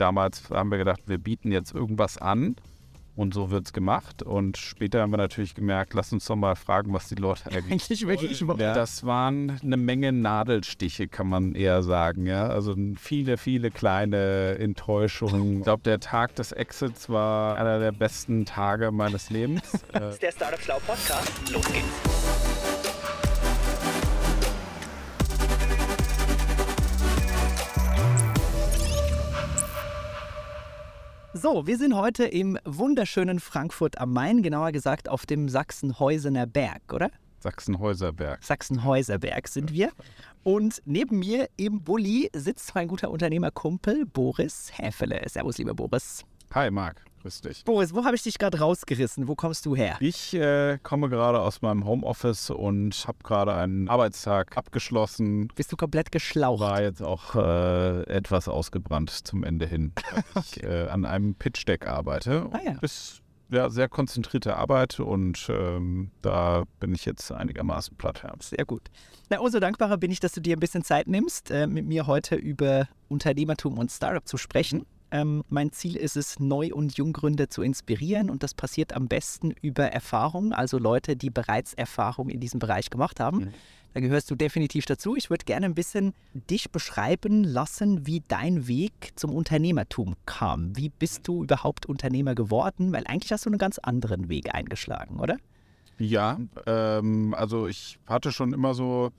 damals haben wir gedacht, wir bieten jetzt irgendwas an und so wird es gemacht. Und später haben wir natürlich gemerkt, lass uns doch mal fragen, was die Leute eigentlich wirklich wollen. Ja. Das waren eine Menge Nadelstiche, kann man eher sagen. Ja? Also viele, viele kleine Enttäuschungen. Ich glaube, der Tag des Exits war einer der besten Tage meines Lebens. das ist der Startup Schlau Podcast. Los geht's. So, wir sind heute im wunderschönen Frankfurt am Main, genauer gesagt auf dem Sachsenhäusener Berg, oder? Sachsenhäuserberg. Sachsenhäuserberg sind wir. Und neben mir im Bulli sitzt mein guter Unternehmerkumpel Boris Häfele. Servus, lieber Boris. Hi, Marc. Grüß dich. Boris, wo habe ich dich gerade rausgerissen? Wo kommst du her? Ich äh, komme gerade aus meinem Homeoffice und habe gerade einen Arbeitstag abgeschlossen. Bist du komplett geschlaucht? War jetzt auch äh, etwas ausgebrannt zum Ende hin, weil ich äh, an einem Pitch-Deck arbeite. Ah, ja. Ist ja, sehr konzentrierte Arbeit und ähm, da bin ich jetzt einigermaßen platt. Ja. Sehr gut. Na, umso dankbarer bin ich, dass du dir ein bisschen Zeit nimmst, äh, mit mir heute über Unternehmertum und Startup zu sprechen. Ähm, mein Ziel ist es, Neu- und Junggründer zu inspirieren und das passiert am besten über Erfahrung, also Leute, die bereits Erfahrung in diesem Bereich gemacht haben. Mhm. Da gehörst du definitiv dazu. Ich würde gerne ein bisschen dich beschreiben lassen, wie dein Weg zum Unternehmertum kam. Wie bist du überhaupt Unternehmer geworden? Weil eigentlich hast du einen ganz anderen Weg eingeschlagen, oder? Ja, ähm, also ich hatte schon immer so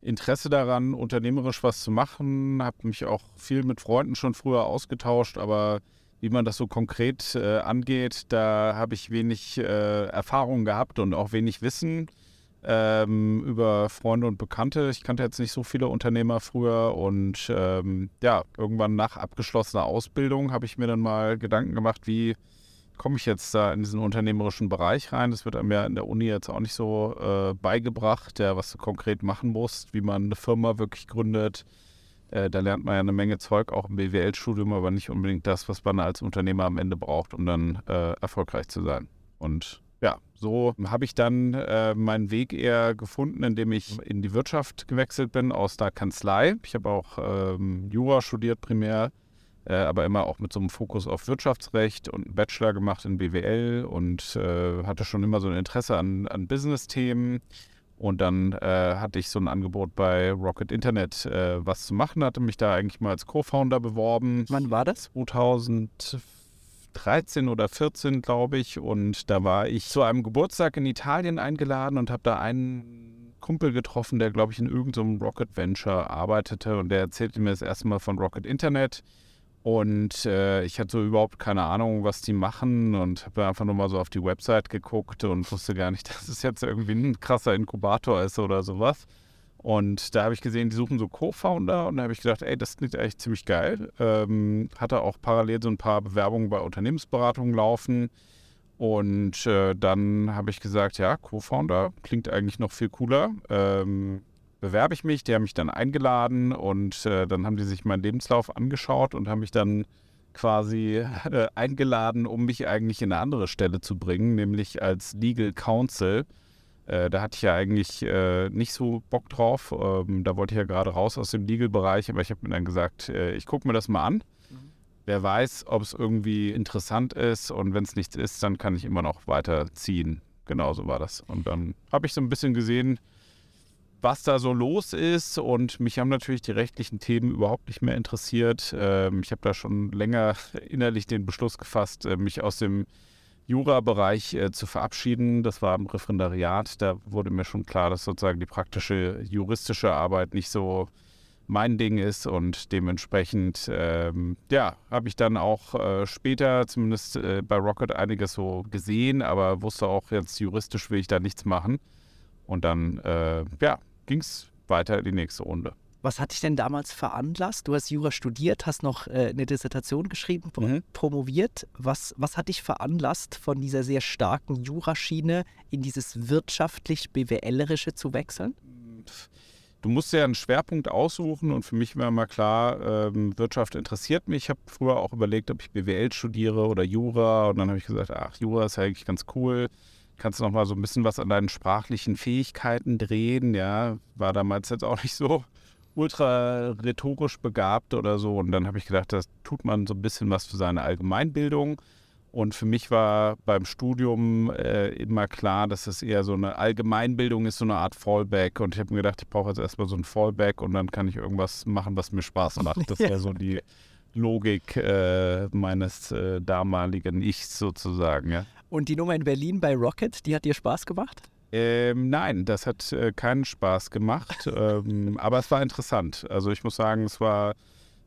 Interesse daran, unternehmerisch was zu machen, habe mich auch viel mit Freunden schon früher ausgetauscht, aber wie man das so konkret äh, angeht, da habe ich wenig äh, Erfahrung gehabt und auch wenig Wissen ähm, über Freunde und Bekannte. Ich kannte jetzt nicht so viele Unternehmer früher und ähm, ja, irgendwann nach abgeschlossener Ausbildung habe ich mir dann mal Gedanken gemacht, wie komme ich jetzt da in diesen unternehmerischen Bereich rein. Das wird einem ja in der Uni jetzt auch nicht so äh, beigebracht, ja, was du konkret machen musst, wie man eine Firma wirklich gründet. Äh, da lernt man ja eine Menge Zeug, auch im BWL-Studium, aber nicht unbedingt das, was man als Unternehmer am Ende braucht, um dann äh, erfolgreich zu sein. Und ja, so habe ich dann äh, meinen Weg eher gefunden, indem ich in die Wirtschaft gewechselt bin aus der Kanzlei. Ich habe auch ähm, Jura studiert primär aber immer auch mit so einem Fokus auf Wirtschaftsrecht und einen Bachelor gemacht in BWL und äh, hatte schon immer so ein Interesse an, an Business-Themen. Und dann äh, hatte ich so ein Angebot bei Rocket Internet, äh, was zu machen, hatte mich da eigentlich mal als Co-Founder beworben. Wann war das? 2013 oder 14, glaube ich. Und da war ich zu einem Geburtstag in Italien eingeladen und habe da einen Kumpel getroffen, der, glaube ich, in irgendeinem Rocket Venture arbeitete. Und der erzählte mir das erste Mal von Rocket Internet. Und äh, ich hatte so überhaupt keine Ahnung, was die machen und habe einfach nur mal so auf die Website geguckt und wusste gar nicht, dass es jetzt irgendwie ein krasser Inkubator ist oder sowas. Und da habe ich gesehen, die suchen so Co-Founder und da habe ich gedacht, ey, das klingt eigentlich ziemlich geil. Ähm, hatte auch parallel so ein paar Bewerbungen bei Unternehmensberatungen laufen. Und äh, dann habe ich gesagt, ja, Co-Founder klingt eigentlich noch viel cooler. Ähm, bewerbe ich mich. Die haben mich dann eingeladen und äh, dann haben die sich meinen Lebenslauf angeschaut und haben mich dann quasi äh, eingeladen, um mich eigentlich in eine andere Stelle zu bringen, nämlich als Legal Counsel. Äh, da hatte ich ja eigentlich äh, nicht so Bock drauf. Ähm, da wollte ich ja gerade raus aus dem Legal-Bereich, aber ich habe mir dann gesagt, äh, ich gucke mir das mal an. Mhm. Wer weiß, ob es irgendwie interessant ist und wenn es nichts ist, dann kann ich immer noch weiterziehen. Genau so war das. Und dann habe ich so ein bisschen gesehen, was da so los ist. Und mich haben natürlich die rechtlichen Themen überhaupt nicht mehr interessiert. Ähm, ich habe da schon länger innerlich den Beschluss gefasst, äh, mich aus dem Jura-Bereich äh, zu verabschieden. Das war im Referendariat. Da wurde mir schon klar, dass sozusagen die praktische juristische Arbeit nicht so mein Ding ist und dementsprechend, ähm, ja, habe ich dann auch äh, später zumindest äh, bei Rocket einiges so gesehen, aber wusste auch jetzt juristisch will ich da nichts machen. Und dann, äh, ja, ging es weiter in die nächste Runde. Was hat dich denn damals veranlasst? Du hast Jura studiert, hast noch äh, eine Dissertation geschrieben, mhm. promoviert. Was, was hat dich veranlasst, von dieser sehr starken Juraschiene in dieses wirtschaftlich-BWLerische zu wechseln? Du musst ja einen Schwerpunkt aussuchen und für mich war mal klar, ähm, Wirtschaft interessiert mich. Ich habe früher auch überlegt, ob ich BWL studiere oder Jura und dann habe ich gesagt, ach, Jura ist ja eigentlich ganz cool kannst du noch mal so ein bisschen was an deinen sprachlichen Fähigkeiten drehen, ja, war damals jetzt auch nicht so. ultra rhetorisch begabt oder so. Und dann habe ich gedacht, das tut man so ein bisschen was für seine Allgemeinbildung. Und für mich war beim Studium äh, immer klar, dass es eher so eine Allgemeinbildung ist, so eine Art Fallback. Und ich habe mir gedacht, ich brauche jetzt erstmal so ein Fallback und dann kann ich irgendwas machen, was mir Spaß macht. Das wäre so die Logik äh, meines äh, damaligen Ichs sozusagen. Ja. Und die Nummer in Berlin bei Rocket, die hat dir Spaß gemacht? Ähm, nein, das hat äh, keinen Spaß gemacht, ähm, aber es war interessant. Also ich muss sagen, es war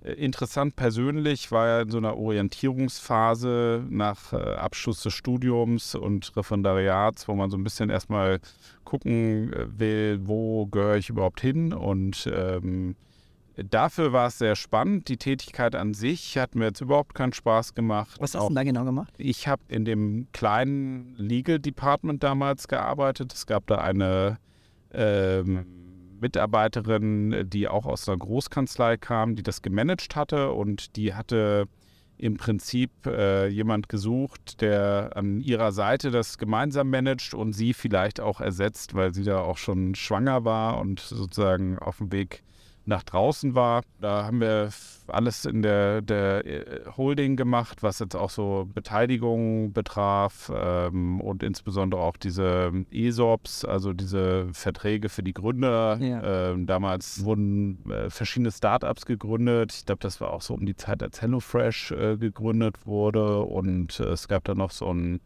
äh, interessant persönlich, war ja in so einer Orientierungsphase nach äh, Abschluss des Studiums und Referendariats, wo man so ein bisschen erstmal gucken äh, will, wo gehöre ich überhaupt hin und ähm, Dafür war es sehr spannend. Die Tätigkeit an sich hat mir jetzt überhaupt keinen Spaß gemacht. Was hast du denn da genau gemacht? Ich habe in dem kleinen Legal Department damals gearbeitet. Es gab da eine ähm, Mitarbeiterin, die auch aus einer Großkanzlei kam, die das gemanagt hatte und die hatte im Prinzip äh, jemand gesucht, der an ihrer Seite das gemeinsam managt und sie vielleicht auch ersetzt, weil sie da auch schon schwanger war und sozusagen auf dem Weg nach draußen war. Da haben wir alles in der, der äh, Holding gemacht, was jetzt auch so Beteiligung betraf ähm, und insbesondere auch diese ESOPs, also diese Verträge für die Gründer. Ja. Ähm, damals wurden äh, verschiedene Startups gegründet. Ich glaube, das war auch so um die Zeit, als HelloFresh äh, gegründet wurde und äh, es gab da noch so ein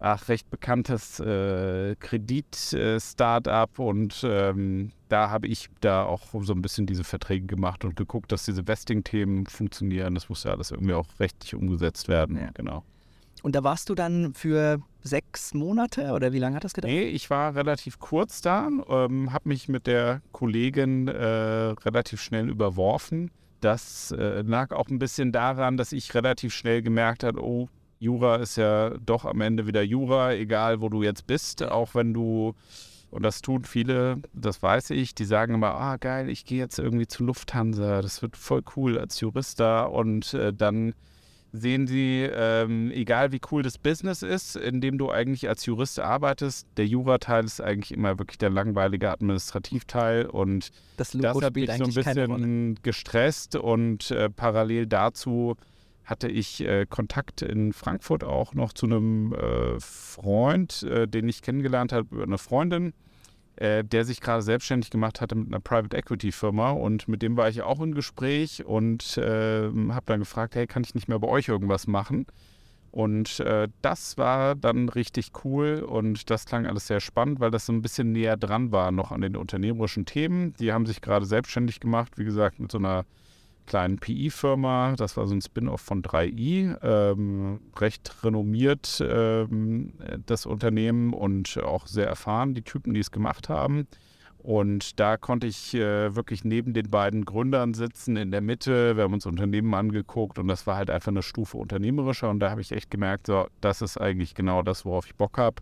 ach, recht bekanntes äh, Kredit-Startup und ähm, da habe ich da auch so ein bisschen diese Verträge gemacht und geguckt, dass diese Vesting-Themen funktionieren. Das muss ja alles irgendwie auch rechtlich umgesetzt werden. Ja. Genau. Und da warst du dann für sechs Monate oder wie lange hat das gedauert? Nee, ich war relativ kurz da, ähm, habe mich mit der Kollegin äh, relativ schnell überworfen. Das äh, lag auch ein bisschen daran, dass ich relativ schnell gemerkt habe, oh, Jura ist ja doch am Ende wieder Jura, egal wo du jetzt bist, auch wenn du, und das tun viele, das weiß ich, die sagen immer, ah geil, ich gehe jetzt irgendwie zu Lufthansa, das wird voll cool als Jurist da. Und äh, dann sehen sie, ähm, egal wie cool das Business ist, in dem du eigentlich als Jurist arbeitest, der Jurateil ist eigentlich immer wirklich der langweilige Administrativteil. Und das, das hat mich so ein bisschen gestresst. Und äh, parallel dazu hatte ich äh, Kontakt in Frankfurt auch noch zu einem äh, Freund, äh, den ich kennengelernt habe eine Freundin, äh, der sich gerade selbstständig gemacht hatte mit einer Private Equity Firma und mit dem war ich auch im Gespräch und ähm, habe dann gefragt, hey, kann ich nicht mehr bei euch irgendwas machen? Und äh, das war dann richtig cool und das klang alles sehr spannend, weil das so ein bisschen näher dran war noch an den unternehmerischen Themen. Die haben sich gerade selbstständig gemacht, wie gesagt, mit so einer kleinen PI-Firma. Das war so ein Spin-off von 3i. Ähm, recht renommiert ähm, das Unternehmen und auch sehr erfahren, die Typen, die es gemacht haben. Und da konnte ich äh, wirklich neben den beiden Gründern sitzen, in der Mitte. Wir haben uns Unternehmen angeguckt und das war halt einfach eine Stufe unternehmerischer. Und da habe ich echt gemerkt, so, das ist eigentlich genau das, worauf ich Bock habe.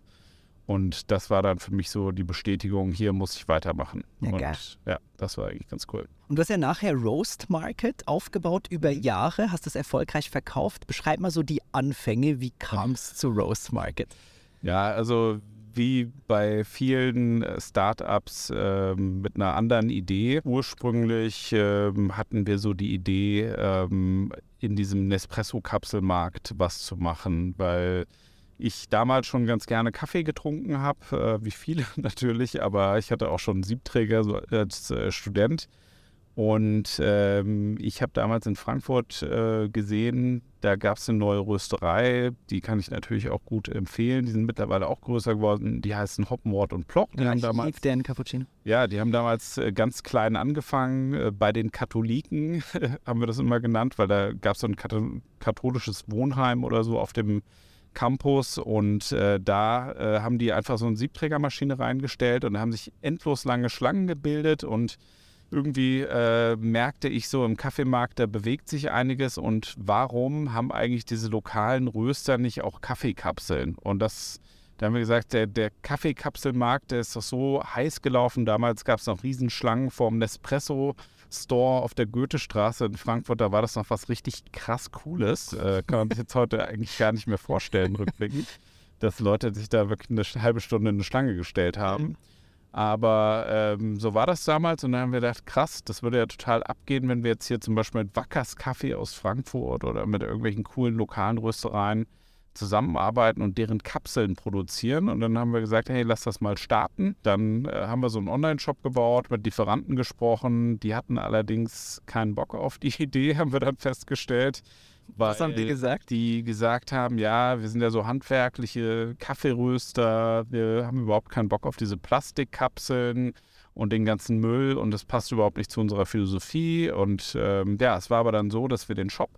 Und das war dann für mich so die Bestätigung, hier muss ich weitermachen. Ja, und geil. ja, das war eigentlich ganz cool. Und du hast ja nachher Roast Market aufgebaut über Jahre, hast es erfolgreich verkauft. Beschreib mal so die Anfänge, wie kam es zu Roast Market? Ja, also wie bei vielen äh, Startups äh, mit einer anderen Idee. Ursprünglich äh, hatten wir so die Idee, äh, in diesem Nespresso-Kapselmarkt was zu machen, weil ich damals schon ganz gerne Kaffee getrunken habe, äh, wie viele natürlich, aber ich hatte auch schon einen Siebträger so als äh, Student. Und ähm, ich habe damals in Frankfurt äh, gesehen, da gab es eine neue Rösterei, die kann ich natürlich auch gut empfehlen. Die sind mittlerweile auch größer geworden. Die heißen Hoppenwort und Plock. Die ja, haben damals, deren Cappuccino. Ja, die haben damals äh, ganz klein angefangen. Äh, bei den Katholiken haben wir das immer genannt, weil da gab es so ein katholisches Wohnheim oder so auf dem Campus und äh, da äh, haben die einfach so eine Siebträgermaschine reingestellt und da haben sich endlos lange Schlangen gebildet und irgendwie äh, merkte ich so im Kaffeemarkt, da bewegt sich einiges und warum haben eigentlich diese lokalen Röster nicht auch Kaffeekapseln? Und das, da haben wir gesagt, der, der Kaffeekapselmarkt, der ist doch so heiß gelaufen. Damals gab es noch Riesenschlangen vorm Nespresso. Store auf der Goethestraße in Frankfurt, da war das noch was richtig krass Cooles. Äh, kann man sich jetzt heute eigentlich gar nicht mehr vorstellen, rückblickend, dass Leute sich da wirklich eine halbe Stunde in eine Schlange gestellt haben. Aber ähm, so war das damals und dann haben wir gedacht, krass, das würde ja total abgehen, wenn wir jetzt hier zum Beispiel mit Wackers Kaffee aus Frankfurt oder mit irgendwelchen coolen lokalen Röstereien zusammenarbeiten und deren Kapseln produzieren. Und dann haben wir gesagt, hey, lass das mal starten. Dann äh, haben wir so einen Online-Shop gebaut, mit Lieferanten gesprochen. Die hatten allerdings keinen Bock auf die Idee, haben wir dann festgestellt. Was haben die gesagt? Die gesagt haben, ja, wir sind ja so handwerkliche Kaffeeröster, wir haben überhaupt keinen Bock auf diese Plastikkapseln und den ganzen Müll und das passt überhaupt nicht zu unserer Philosophie. Und ähm, ja, es war aber dann so, dass wir den Shop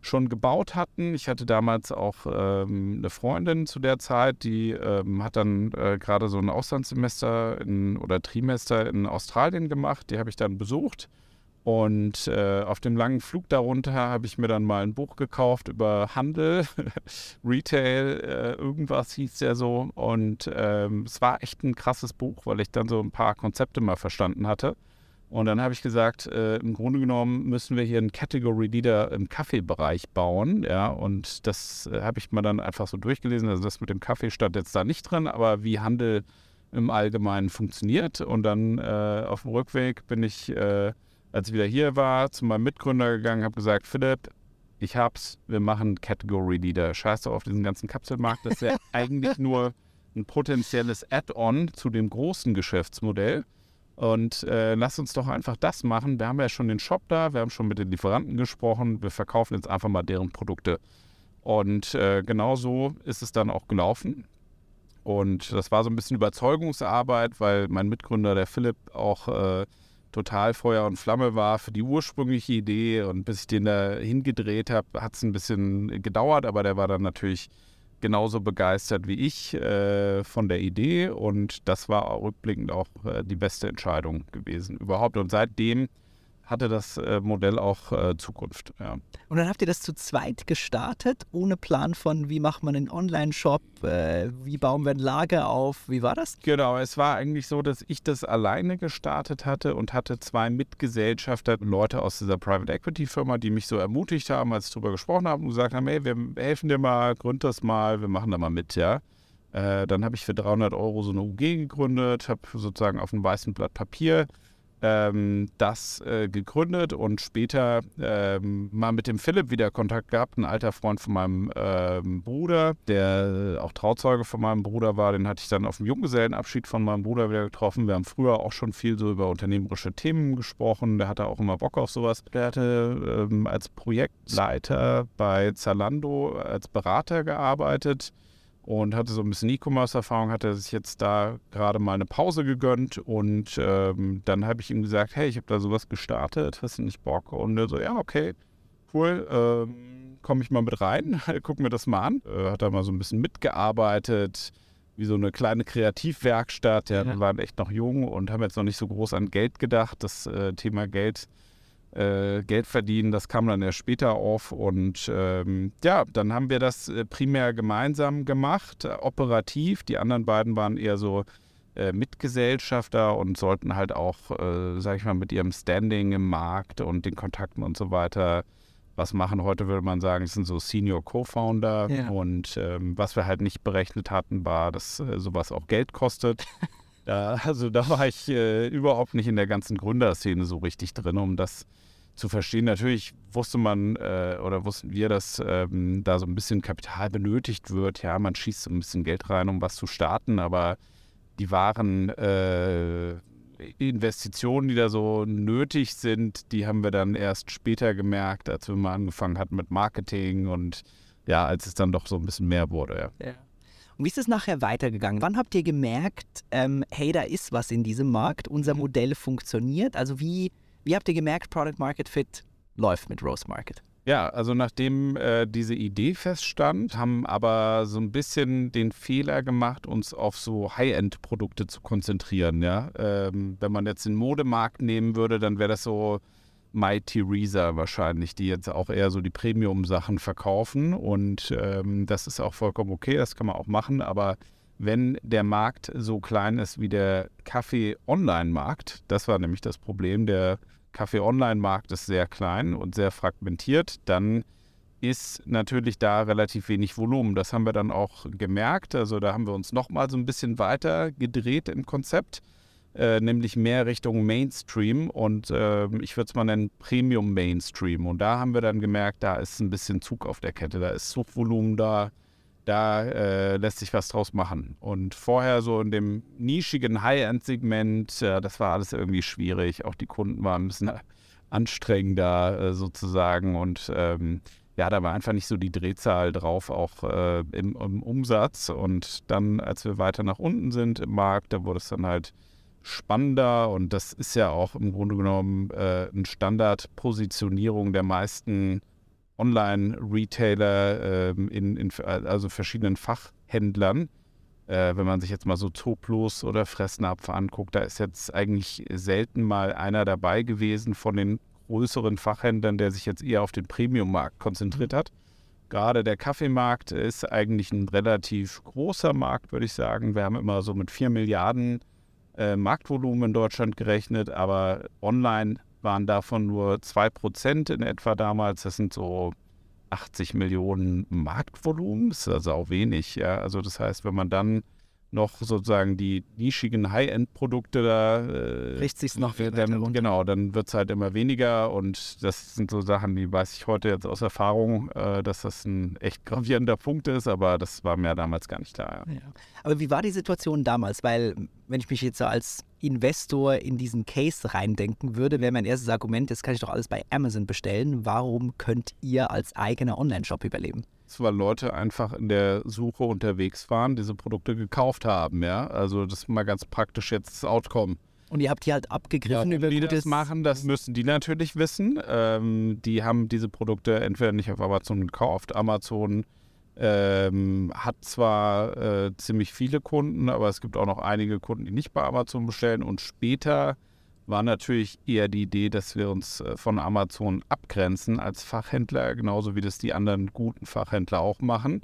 schon gebaut hatten. Ich hatte damals auch ähm, eine Freundin zu der Zeit, die ähm, hat dann äh, gerade so ein Auslandssemester in, oder Trimester in Australien gemacht. Die habe ich dann besucht. Und äh, auf dem langen Flug darunter habe ich mir dann mal ein Buch gekauft über Handel, Retail, äh, irgendwas hieß der so. Und ähm, es war echt ein krasses Buch, weil ich dann so ein paar Konzepte mal verstanden hatte. Und dann habe ich gesagt, äh, im Grunde genommen müssen wir hier einen Category Leader im Kaffeebereich bauen. Ja, und das äh, habe ich mir dann einfach so durchgelesen. Also das mit dem Kaffee stand jetzt da nicht drin, aber wie Handel im Allgemeinen funktioniert. Und dann äh, auf dem Rückweg bin ich, äh, als ich wieder hier war, zu meinem Mitgründer gegangen, habe gesagt, Philipp, ich hab's, wir machen Category Leader. Scheiß doch auf diesen ganzen Kapselmarkt. Das wäre eigentlich nur ein potenzielles Add-on zu dem großen Geschäftsmodell. Und äh, lass uns doch einfach das machen. Wir haben ja schon den Shop da, wir haben schon mit den Lieferanten gesprochen, wir verkaufen jetzt einfach mal deren Produkte. Und äh, genau so ist es dann auch gelaufen. Und das war so ein bisschen Überzeugungsarbeit, weil mein Mitgründer, der Philipp, auch äh, total Feuer und Flamme war für die ursprüngliche Idee. Und bis ich den da hingedreht habe, hat es ein bisschen gedauert, aber der war dann natürlich genauso begeistert wie ich äh, von der Idee und das war rückblickend auch äh, die beste Entscheidung gewesen überhaupt. Und seitdem hatte das äh, Modell auch äh, Zukunft. Ja. Und dann habt ihr das zu zweit gestartet, ohne Plan von, wie macht man einen Online-Shop, äh, wie bauen wir ein Lager auf, wie war das? Genau, es war eigentlich so, dass ich das alleine gestartet hatte und hatte zwei Mitgesellschafter, Leute aus dieser Private Equity Firma, die mich so ermutigt haben, als ich darüber gesprochen habe und gesagt haben, hey, wir helfen dir mal, gründ das mal, wir machen da mal mit, ja. Dann habe ich für 300 Euro so eine UG gegründet, habe sozusagen auf einem weißen Blatt Papier ähm, das äh, gegründet und später ähm, mal mit dem Philipp wieder Kontakt gehabt, ein alter Freund von meinem ähm, Bruder, der auch Trauzeuge von meinem Bruder war. Den hatte ich dann auf dem Junggesellenabschied von meinem Bruder wieder getroffen. Wir haben früher auch schon viel so über unternehmerische Themen gesprochen. Der hatte auch immer Bock auf sowas. Der hatte ähm, als Projektleiter bei Zalando als Berater gearbeitet und hatte so ein bisschen E-Commerce-Erfahrung, hatte sich jetzt da gerade mal eine Pause gegönnt und ähm, dann habe ich ihm gesagt, hey, ich habe da sowas gestartet, hast du nicht Bock? Und er so, ja, okay, cool, ähm, komme ich mal mit rein, guck mir das mal an. Äh, hat da mal so ein bisschen mitgearbeitet, wie so eine kleine Kreativwerkstatt. Ja, ja. Wir waren echt noch jung und haben jetzt noch nicht so groß an Geld gedacht. Das äh, Thema Geld äh, Geld verdienen. Das kam dann erst später auf. Und ähm, ja, dann haben wir das äh, primär gemeinsam gemacht, äh, operativ. Die anderen beiden waren eher so äh, Mitgesellschafter und sollten halt auch, äh, sag ich mal, mit ihrem Standing im Markt und den Kontakten und so weiter was machen. Heute würde man sagen, es sind so Senior Co-Founder. Ja. Und ähm, was wir halt nicht berechnet hatten, war, dass äh, sowas auch Geld kostet. Da, also da war ich äh, überhaupt nicht in der ganzen Gründerszene so richtig drin, um das zu verstehen. Natürlich wusste man äh, oder wussten wir, dass ähm, da so ein bisschen Kapital benötigt wird. Ja, man schießt so ein bisschen Geld rein, um was zu starten, aber die wahren äh, Investitionen, die da so nötig sind, die haben wir dann erst später gemerkt, als wir mal angefangen hatten mit Marketing und ja, als es dann doch so ein bisschen mehr wurde. Ja. ja. Wie ist es nachher weitergegangen? Wann habt ihr gemerkt, ähm, hey, da ist was in diesem Markt, unser mhm. Modell funktioniert? Also wie, wie habt ihr gemerkt, Product Market Fit läuft mit Rose Market? Ja, also nachdem äh, diese Idee feststand, haben aber so ein bisschen den Fehler gemacht, uns auf so High-End-Produkte zu konzentrieren. Ja? Ähm, wenn man jetzt den Modemarkt nehmen würde, dann wäre das so My Theresa wahrscheinlich, die jetzt auch eher so die Premium-Sachen verkaufen. Und ähm, das ist auch vollkommen okay, das kann man auch machen. Aber wenn der Markt so klein ist wie der Kaffee-Online-Markt, das war nämlich das Problem, der Kaffee-Online-Markt ist sehr klein und sehr fragmentiert, dann ist natürlich da relativ wenig Volumen. Das haben wir dann auch gemerkt. Also da haben wir uns nochmal so ein bisschen weiter gedreht im Konzept äh, nämlich mehr Richtung Mainstream und äh, ich würde es mal nennen Premium Mainstream. Und da haben wir dann gemerkt, da ist ein bisschen Zug auf der Kette, da ist Suchvolumen da, da äh, lässt sich was draus machen. Und vorher so in dem nischigen High-End-Segment, das war alles irgendwie schwierig. Auch die Kunden waren ein bisschen anstrengender äh, sozusagen und ähm, ja, da war einfach nicht so die Drehzahl drauf, auch äh, im, im, Umsatz. Und dann, als wir weiter nach unten sind im Markt, da wurde es dann halt spannender und das ist ja auch im Grunde genommen äh, eine Standardpositionierung der meisten Online-Retailer äh, in, in, also verschiedenen Fachhändlern. Äh, wenn man sich jetzt mal so Zooplus oder Fressnapf anguckt, da ist jetzt eigentlich selten mal einer dabei gewesen von den größeren Fachhändlern, der sich jetzt eher auf den Premium-Markt konzentriert hat. Gerade der Kaffeemarkt ist eigentlich ein relativ großer Markt, würde ich sagen. Wir haben immer so mit 4 Milliarden äh, Marktvolumen in Deutschland gerechnet, aber online waren davon nur 2% in etwa damals. Das sind so 80 Millionen Marktvolumen, ist also auch wenig. Ja? Also das heißt, wenn man dann noch sozusagen die nischigen High-End-Produkte da. Äh, Richtet sich noch wieder dann, Genau, dann wird es halt immer weniger und das sind so Sachen, die weiß ich heute jetzt aus Erfahrung, äh, dass das ein echt gravierender Punkt ist, aber das war mir damals gar nicht klar. Ja. Ja. Aber wie war die Situation damals? Weil, wenn ich mich jetzt so als Investor in diesen Case reindenken würde, wäre mein erstes Argument, jetzt kann ich doch alles bei Amazon bestellen. Warum könnt ihr als eigener Online-Shop überleben? Weil Leute einfach in der Suche unterwegs waren, diese Produkte gekauft haben, ja. Also das ist mal ganz praktisch jetzt das Outcome. Und ihr habt die halt abgegriffen ja, über die das machen, das müssen die natürlich wissen. Ähm, die haben diese Produkte entweder nicht auf Amazon gekauft. Amazon ähm, hat zwar äh, ziemlich viele Kunden, aber es gibt auch noch einige Kunden, die nicht bei Amazon bestellen. Und später war natürlich eher die Idee, dass wir uns äh, von Amazon abgrenzen als Fachhändler, genauso wie das die anderen guten Fachhändler auch machen,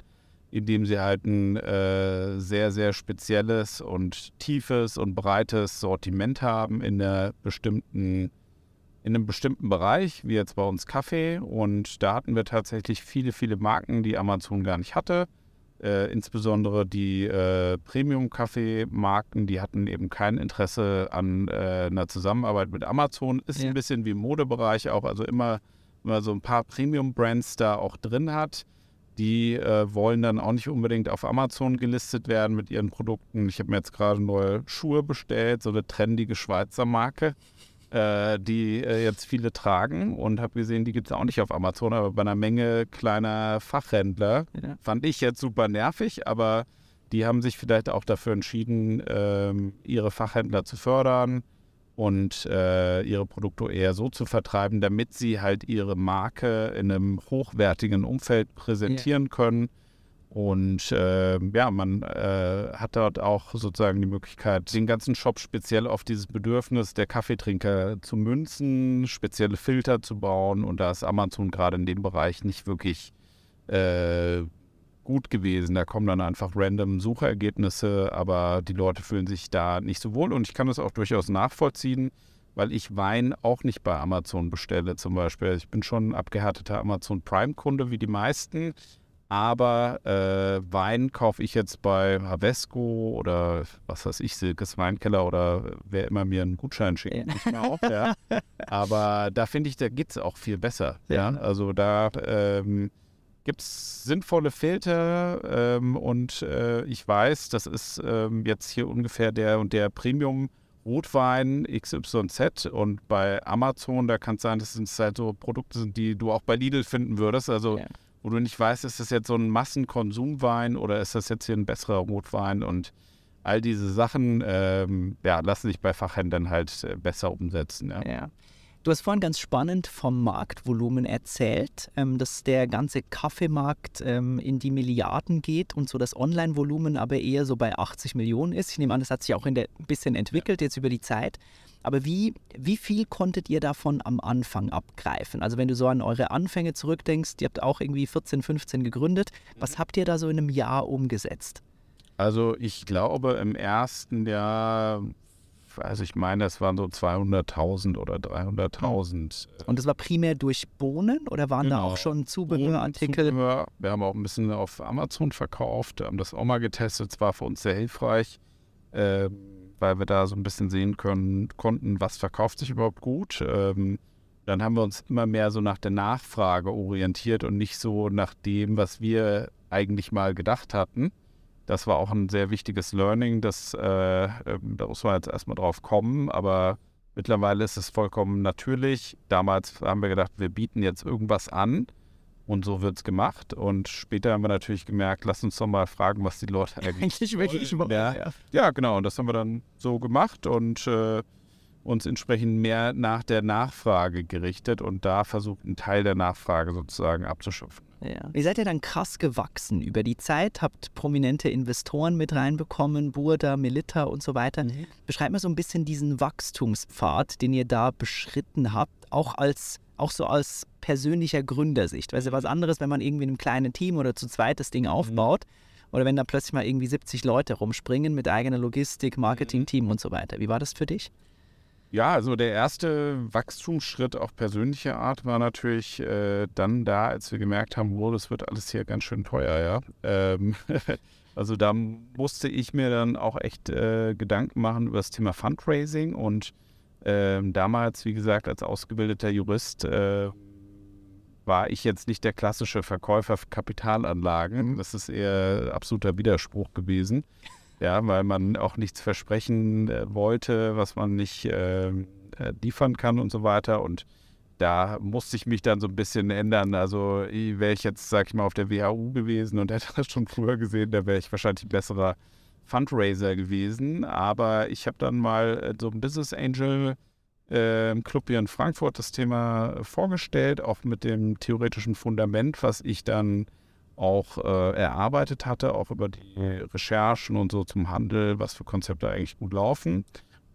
indem sie halt ein äh, sehr, sehr spezielles und tiefes und breites Sortiment haben in einer bestimmten in einem bestimmten Bereich, wie jetzt bei uns Kaffee. Und da hatten wir tatsächlich viele, viele Marken, die Amazon gar nicht hatte. Äh, insbesondere die äh, Premium-Kaffee-Marken, die hatten eben kein Interesse an äh, einer Zusammenarbeit mit Amazon. Ist ja. ein bisschen wie im Modebereich auch, also immer, immer so ein paar Premium-Brands da auch drin hat. Die äh, wollen dann auch nicht unbedingt auf Amazon gelistet werden mit ihren Produkten. Ich habe mir jetzt gerade neue Schuhe bestellt, so eine trendige Schweizer Marke äh, die äh, jetzt viele tragen und habe gesehen, die gibt es auch nicht auf Amazon, aber bei einer Menge kleiner Fachhändler. Ja. Fand ich jetzt super nervig, aber die haben sich vielleicht auch dafür entschieden, ähm, ihre Fachhändler zu fördern und äh, ihre Produkte eher so zu vertreiben, damit sie halt ihre Marke in einem hochwertigen Umfeld präsentieren ja. können und äh, ja, man äh, hat dort auch sozusagen die Möglichkeit, den ganzen Shop speziell auf dieses Bedürfnis der Kaffeetrinker zu münzen, spezielle Filter zu bauen. Und da ist Amazon gerade in dem Bereich nicht wirklich äh, gut gewesen. Da kommen dann einfach random Suchergebnisse, aber die Leute fühlen sich da nicht so wohl. Und ich kann das auch durchaus nachvollziehen, weil ich Wein auch nicht bei Amazon bestelle zum Beispiel. Ich bin schon ein abgehärteter Amazon Prime-Kunde wie die meisten aber äh, Wein kaufe ich jetzt bei Havesco oder was weiß ich, Silkes Weinkeller oder wer immer mir einen Gutschein schickt. Ja. Auch, ja. Aber da finde ich, da geht es auch viel besser. Ja. ja? Also da ähm, gibt es sinnvolle Filter ähm, und äh, ich weiß, das ist ähm, jetzt hier ungefähr der und der Premium. Rotwein XYZ und bei Amazon, da kann es sein, dass es halt so Produkte sind, die du auch bei Lidl finden würdest. Also ja wo du nicht weißt, ist das jetzt so ein Massenkonsumwein oder ist das jetzt hier ein besserer Rotwein und all diese Sachen ähm, ja, lassen sich bei Fachhändlern halt äh, besser umsetzen. Ja. ja. Du hast vorhin ganz spannend vom Marktvolumen erzählt, ähm, dass der ganze Kaffeemarkt ähm, in die Milliarden geht und so das Online-Volumen aber eher so bei 80 Millionen ist. Ich nehme an, das hat sich auch ein bisschen entwickelt ja. jetzt über die Zeit. Aber wie, wie viel konntet ihr davon am Anfang abgreifen? Also wenn du so an eure Anfänge zurückdenkst, ihr habt auch irgendwie 14, 15 gegründet. Was mhm. habt ihr da so in einem Jahr umgesetzt? Also ich glaube im ersten Jahr, also ich meine, das waren so 200.000 oder 300.000. Und das war primär durch Bohnen oder waren genau. da auch schon Zubehörartikel? Zubehör. Wir haben auch ein bisschen auf Amazon verkauft, haben das auch mal getestet, es war für uns sehr hilfreich. Ähm, weil wir da so ein bisschen sehen können, konnten, was verkauft sich überhaupt gut. Ähm, dann haben wir uns immer mehr so nach der Nachfrage orientiert und nicht so nach dem, was wir eigentlich mal gedacht hatten. Das war auch ein sehr wichtiges Learning, das, äh, ähm, da muss man jetzt erstmal drauf kommen, aber mittlerweile ist es vollkommen natürlich. Damals haben wir gedacht, wir bieten jetzt irgendwas an und so wird es gemacht. Und später haben wir natürlich gemerkt, lass uns doch mal fragen, was die Leute eigentlich, wirklich wollen. Ja. ja. genau. Und das haben wir dann so gemacht und äh, uns entsprechend mehr nach der Nachfrage gerichtet und da versucht, einen Teil der Nachfrage sozusagen abzuschöpfen. Ja. Ihr seid ja dann krass gewachsen über die Zeit, habt prominente Investoren mit reinbekommen, Burda, Melitta und so weiter. Beschreibt mal so ein bisschen diesen Wachstumspfad, den ihr da beschritten habt, auch als auch so aus persönlicher Gründersicht. Ist ja was anderes, wenn man irgendwie in einem kleinen Team oder zu zweit das Ding aufbaut oder wenn da plötzlich mal irgendwie 70 Leute rumspringen mit eigener Logistik, Marketing-Team und so weiter. Wie war das für dich? Ja, also der erste Wachstumsschritt auch persönlicher Art war natürlich äh, dann da, als wir gemerkt haben, wow, das wird alles hier ganz schön teuer, ja. Ähm, also da musste ich mir dann auch echt äh, Gedanken machen über das Thema Fundraising und ähm, damals, wie gesagt, als ausgebildeter Jurist äh, war ich jetzt nicht der klassische Verkäufer für Kapitalanlagen. Das ist eher absoluter Widerspruch gewesen. Ja, weil man auch nichts versprechen äh, wollte, was man nicht äh, äh, liefern kann und so weiter. Und da musste ich mich dann so ein bisschen ändern. Also wäre ich jetzt, sag ich mal, auf der WHU gewesen und hätte das schon früher gesehen, da wäre ich wahrscheinlich ein besserer Fundraiser gewesen. Aber ich habe dann mal äh, so ein Business Angel im Club hier in Frankfurt das Thema vorgestellt, auch mit dem theoretischen Fundament, was ich dann auch äh, erarbeitet hatte, auch über die Recherchen und so zum Handel, was für Konzepte eigentlich gut laufen.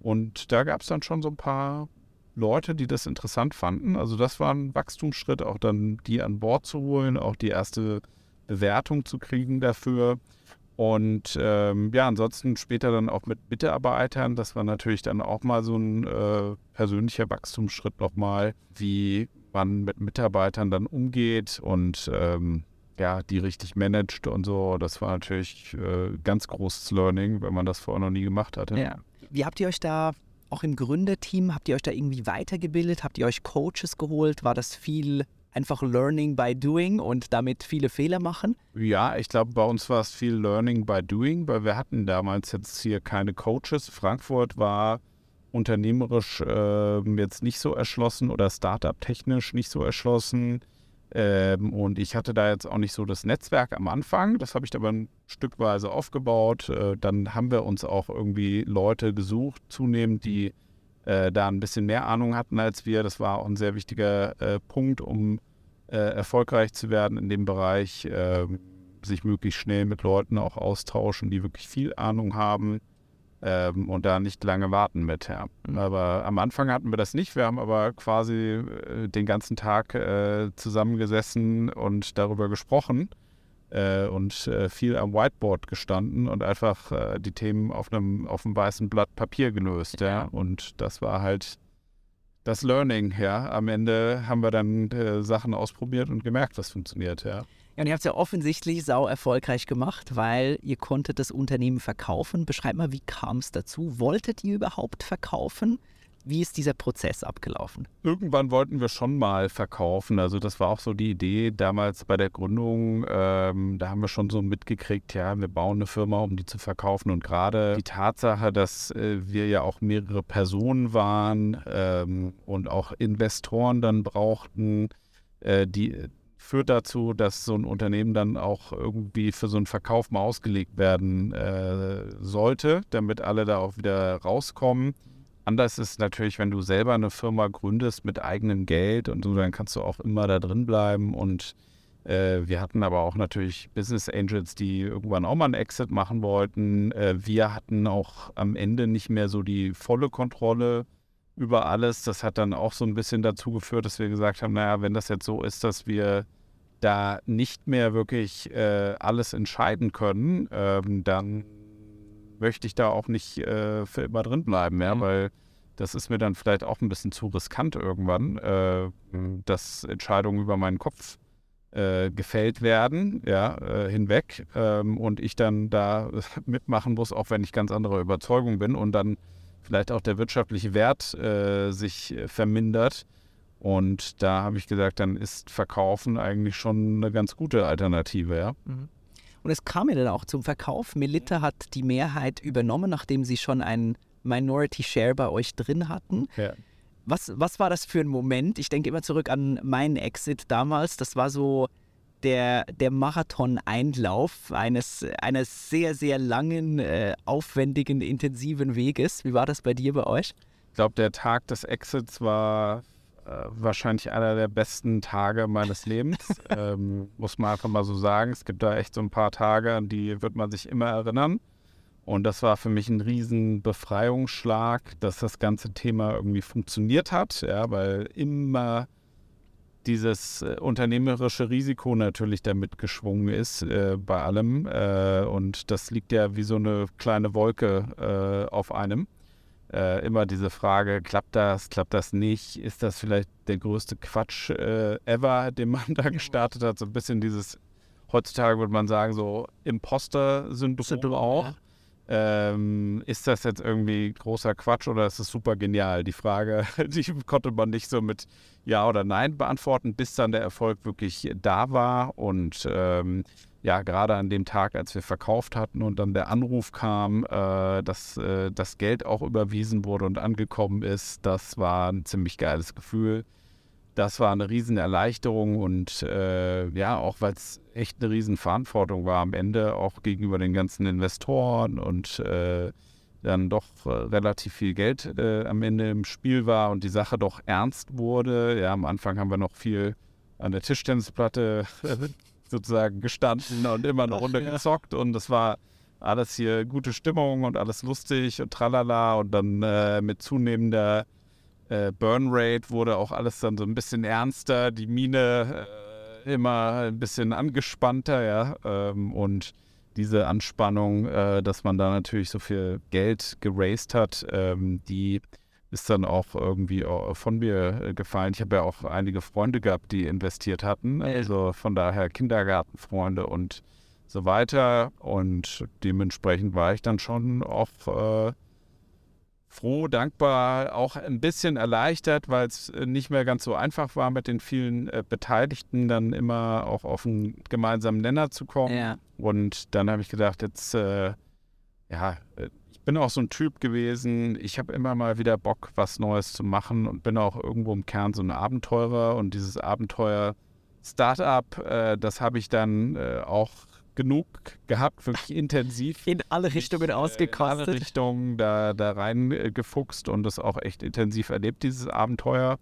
Und da gab es dann schon so ein paar Leute, die das interessant fanden. Also das war ein Wachstumsschritt, auch dann die an Bord zu holen, auch die erste Bewertung zu kriegen dafür. Und ähm, ja, ansonsten später dann auch mit Mitarbeitern. Das war natürlich dann auch mal so ein äh, persönlicher Wachstumsschritt nochmal, wie man mit Mitarbeitern dann umgeht und ähm, ja, die richtig managt und so. Das war natürlich äh, ganz großes Learning, wenn man das vorher noch nie gemacht hatte. Ja. Wie habt ihr euch da auch im Gründerteam, habt ihr euch da irgendwie weitergebildet? Habt ihr euch Coaches geholt? War das viel einfach Learning by Doing und damit viele Fehler machen? Ja, ich glaube, bei uns war es viel Learning by Doing, weil wir hatten damals jetzt hier keine Coaches. Frankfurt war unternehmerisch äh, jetzt nicht so erschlossen oder Startup-technisch nicht so erschlossen. Ähm, und ich hatte da jetzt auch nicht so das Netzwerk am Anfang. Das habe ich aber ein Stückweise aufgebaut. Äh, dann haben wir uns auch irgendwie Leute gesucht, zunehmend, die äh, da ein bisschen mehr Ahnung hatten als wir. Das war auch ein sehr wichtiger äh, Punkt, um äh, erfolgreich zu werden in dem Bereich. ähm, sich möglichst schnell mit Leuten auch austauschen, die wirklich viel Ahnung haben ähm, und da nicht lange warten mit. Ja. Aber am Anfang hatten wir das nicht. Wir haben aber quasi äh, den ganzen Tag äh, zusammengesessen und darüber gesprochen äh, und äh, viel am Whiteboard gestanden und einfach äh, die Themen auf einem auf einem weißen Blatt Papier gelöst. Ja. Ja. Und das war halt das Learning. Ja. Am Ende haben wir dann äh, Sachen ausprobiert und gemerkt, was funktioniert. Ja. Ja, und ihr habt es ja offensichtlich sau erfolgreich gemacht, weil ihr konntet das Unternehmen verkaufen. Beschreibt mal, wie kam es dazu? Wolltet ihr überhaupt verkaufen? Wie ist dieser Prozess abgelaufen? Irgendwann wollten wir schon mal verkaufen. Also das war auch so die Idee damals bei der Gründung. Ähm, da haben wir schon so mitgekriegt, ja, wir bauen eine Firma, um die zu verkaufen. Und gerade die Tatsache, dass äh, wir ja auch mehrere Personen waren ähm, und auch Investoren dann brauchten, äh, die führt dazu, dass so ein Unternehmen dann auch irgendwie für so einen Verkauf mal ausgelegt werden äh, sollte, damit alle da auch wieder rauskommen. Anders ist natürlich, wenn du selber eine Firma gründest mit eigenem Geld und so, dann kannst du auch immer da drin bleiben. Und äh, wir hatten aber auch natürlich Business Angels, die irgendwann auch mal einen Exit machen wollten. Äh, wir hatten auch am Ende nicht mehr so die volle Kontrolle über alles. Das hat dann auch so ein bisschen dazu geführt, dass wir gesagt haben, naja, wenn das jetzt so ist, dass wir da nicht mehr wirklich äh, alles entscheiden können, ähm, dann möchte ich da auch nicht äh, für immer drin bleiben, ja, Mhm. weil das ist mir dann vielleicht auch ein bisschen zu riskant irgendwann, äh, dass Entscheidungen über meinen Kopf äh, gefällt werden, ja, äh, hinweg ähm, und ich dann da mitmachen muss, auch wenn ich ganz anderer Überzeugung bin und dann vielleicht auch der wirtschaftliche Wert äh, sich vermindert. Und da habe ich gesagt, dann ist Verkaufen eigentlich schon eine ganz gute Alternative, ja. Mhm. Und es kam ja dann auch zum Verkauf. Melitta hat die Mehrheit übernommen, nachdem sie schon einen Minority Share bei euch drin hatten. Ja. Was, was war das für ein Moment? Ich denke immer zurück an meinen Exit damals. Das war so der, der Marathon-Einlauf eines, eines sehr, sehr langen, äh, aufwendigen, intensiven Weges. Wie war das bei dir, bei euch? Ich glaube, der Tag des Exits war wahrscheinlich einer der besten Tage meines Lebens. ähm, muss man einfach mal so sagen. Es gibt da echt so ein paar Tage, an die wird man sich immer erinnern. Und das war für mich ein riesen Befreiungsschlag, dass das ganze Thema irgendwie funktioniert hat, ja, weil immer dieses äh, unternehmerische Risiko natürlich damit geschwungen ist äh, bei allem. Äh, und das liegt ja wie so eine kleine Wolke äh, auf einem. Äh, immer diese Frage, klappt das, klappt das nicht? Ist das vielleicht der größte Quatsch äh, ever, den man da gestartet hat? So ein bisschen dieses, heutzutage würde man sagen, so Imposter-Syndrom auch. Ja ähm, ist das jetzt irgendwie großer Quatsch oder ist es super genial? Die Frage, die konnte man nicht so mit Ja oder Nein beantworten, bis dann der Erfolg wirklich da war. Und ähm, ja, gerade an dem Tag, als wir verkauft hatten und dann der Anruf kam, äh, dass äh, das Geld auch überwiesen wurde und angekommen ist, das war ein ziemlich geiles Gefühl das war eine riesen Erleichterung und äh, ja, auch weil es echt eine riesen Verantwortung war am Ende, auch gegenüber den ganzen Investoren und äh, dann doch äh, relativ viel Geld äh, am Ende im Spiel war und die Sache doch ernst wurde. Ja, am Anfang haben wir noch viel an der Tischtennisplatte sozusagen gestanden und immer eine Runde ja. gezockt und das war alles hier gute Stimmung und alles lustig und tralala und dann äh, mit zunehmender äh, Burn Rate wurde auch alles dann so ein bisschen ernster, die Mine äh, immer ein bisschen angespannter, ja. Ähm, und diese Anspannung, äh, dass man da natürlich so viel Geld geraced hat, ähm, die ist dann auch irgendwie von mir äh, gefallen. Ich habe ja auch einige Freunde gehabt, die investiert hatten. Also von daher Kindergartenfreunde und so weiter. Und dementsprechend war ich dann schon auch äh, froh, dankbar, auch ein bisschen erleichtert, weil es äh, nicht mehr ganz so einfach war, mit den vielen äh, Beteiligten dann immer auch auf einen gemeinsamen Nenner zu kommen. Ja. Und dann habe ich gedacht, jetzt, äh, ja, äh, ich bin auch so ein Typ gewesen, ich habe immer mal wieder Bock, was Neues zu machen und bin auch irgendwo im Kern so ein Abenteurer und dieses Abenteuer Startup, äh, das habe ich dann äh, auch genug gehabt, wirklich intensiv. In alle Richtungen mich, ausgekostet. In alle Richtungen da, da reingefuchst und das auch echt intensiv erlebt, dieses Abenteuer.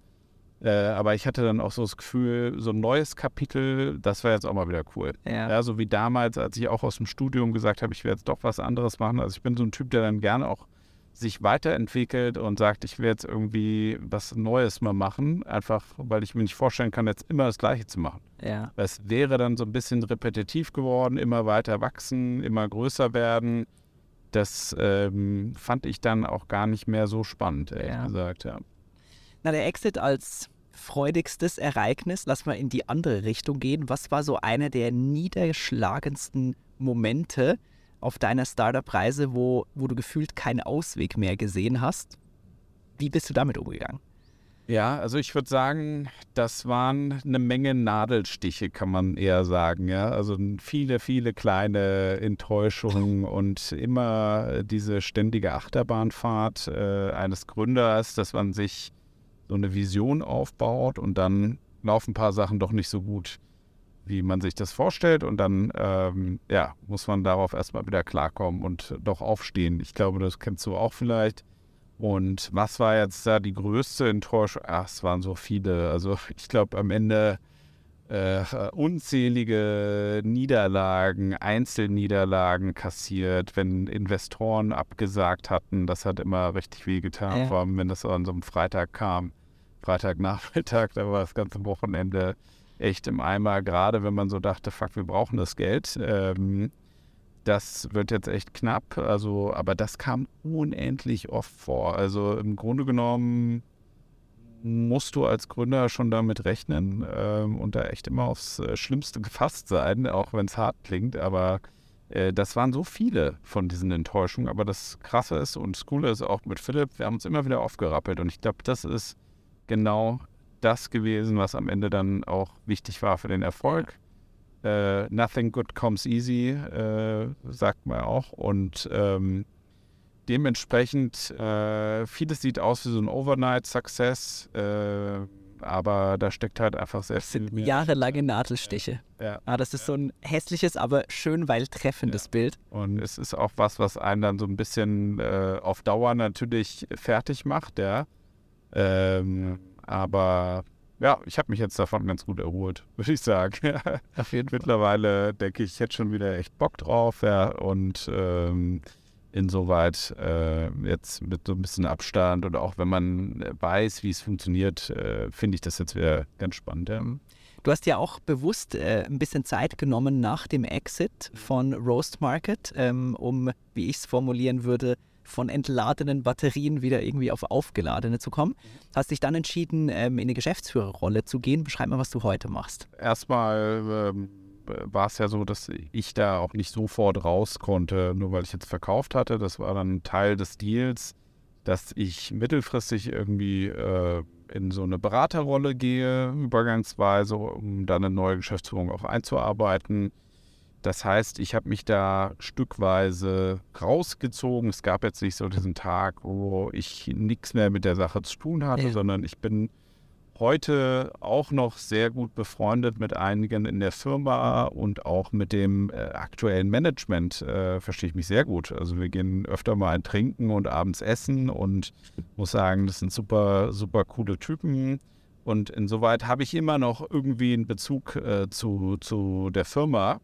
Äh, aber ich hatte dann auch so das Gefühl, so ein neues Kapitel, das war jetzt auch mal wieder cool. Ja. ja. so wie damals, als ich auch aus dem Studium gesagt habe, ich werde jetzt doch was anderes machen. Also ich bin so ein Typ, der dann gerne auch sich weiterentwickelt und sagt, ich will jetzt irgendwie was Neues mal machen, einfach weil ich mir nicht vorstellen kann, jetzt immer das Gleiche zu machen. Ja. Es wäre dann so ein bisschen repetitiv geworden, immer weiter wachsen, immer größer werden. Das ähm, fand ich dann auch gar nicht mehr so spannend, ehrlich ja. gesagt, ja. Na, der Exit als freudigstes Ereignis, lass mal in die andere Richtung gehen. Was war so einer der niederschlagendsten Momente, auf deiner Startup-Reise, wo, wo du gefühlt keinen Ausweg mehr gesehen hast. Wie bist du damit umgegangen? Ja, also ich würde sagen, das waren eine Menge Nadelstiche, kann man eher sagen. Ja, also viele, viele kleine Enttäuschungen und immer diese ständige Achterbahnfahrt äh, eines Gründers, dass man sich so eine Vision aufbaut und dann laufen ein paar Sachen doch nicht so gut wie man sich das vorstellt. Und dann ähm, ja, muss man darauf erstmal wieder klarkommen und doch aufstehen. Ich glaube, das kennst du auch vielleicht. Und was war jetzt da die größte Enttäuschung? Ach, es waren so viele. Also ich glaube am Ende äh, unzählige Niederlagen, Einzelniederlagen kassiert, wenn Investoren abgesagt hatten. Das hat immer richtig wehgetan, ja. vor allem wenn das an so einem Freitag kam. Freitagnachmittag, da war das ganze Wochenende echt im Eimer, gerade wenn man so dachte, fuck, wir brauchen das Geld. Ähm, das wird jetzt echt knapp. Also, aber das kam unendlich oft vor. Also im Grunde genommen musst du als Gründer schon damit rechnen ähm, und da echt immer aufs äh, Schlimmste gefasst sein, auch wenn es hart klingt. Aber äh, das waren so viele von diesen Enttäuschungen. Aber das Krasse ist und das Coole ist auch mit Philipp, wir haben uns immer wieder aufgerappelt. Und ich glaube, das ist genau das gewesen, was am Ende dann auch wichtig war für den Erfolg. Äh, nothing good comes easy, äh, sagt man auch. Und ähm, dementsprechend, äh, vieles sieht aus wie so ein Overnight-Success, äh, aber da steckt halt einfach sehr Das viel sind mehr. jahrelange Nadelstiche. Ja. Ah, das ist so ein hässliches, aber schön, weil treffendes Bild. Und es ist auch was, was einen dann so ein bisschen äh, auf Dauer natürlich fertig macht, ja. Ähm, aber ja, ich habe mich jetzt davon ganz gut erholt, würde ich sagen. Auf jeden Mittlerweile denke ich, ich hätte schon wieder echt Bock drauf, ja. Und ähm, insoweit äh, jetzt mit so ein bisschen Abstand und auch wenn man weiß, wie es funktioniert, äh, finde ich das jetzt wieder ganz spannend. Ja. Du hast ja auch bewusst äh, ein bisschen Zeit genommen nach dem Exit von Roast Market, ähm, um, wie ich es formulieren würde, von entladenen Batterien wieder irgendwie auf aufgeladene zu kommen. Hast dich dann entschieden, ähm, in eine Geschäftsführerrolle zu gehen. Beschreib mal, was du heute machst. Erstmal ähm, war es ja so, dass ich da auch nicht sofort raus konnte, nur weil ich jetzt verkauft hatte. Das war dann Teil des Deals, dass ich mittelfristig irgendwie äh, in so eine Beraterrolle gehe, übergangsweise, um dann eine neue Geschäftsführung auch einzuarbeiten. Das heißt, ich habe mich da stückweise rausgezogen. Es gab jetzt nicht so diesen Tag, wo ich nichts mehr mit der Sache zu tun hatte, Ja. sondern ich bin heute auch noch sehr gut befreundet mit einigen in der Firma und auch mit dem äh, aktuellen Management äh, verstehe ich mich sehr gut. Also wir gehen öfter mal ein Trinken und abends essen und muss sagen, das sind super, super coole Typen. Und insoweit habe ich immer noch irgendwie einen Bezug äh, zu, zu der Firma.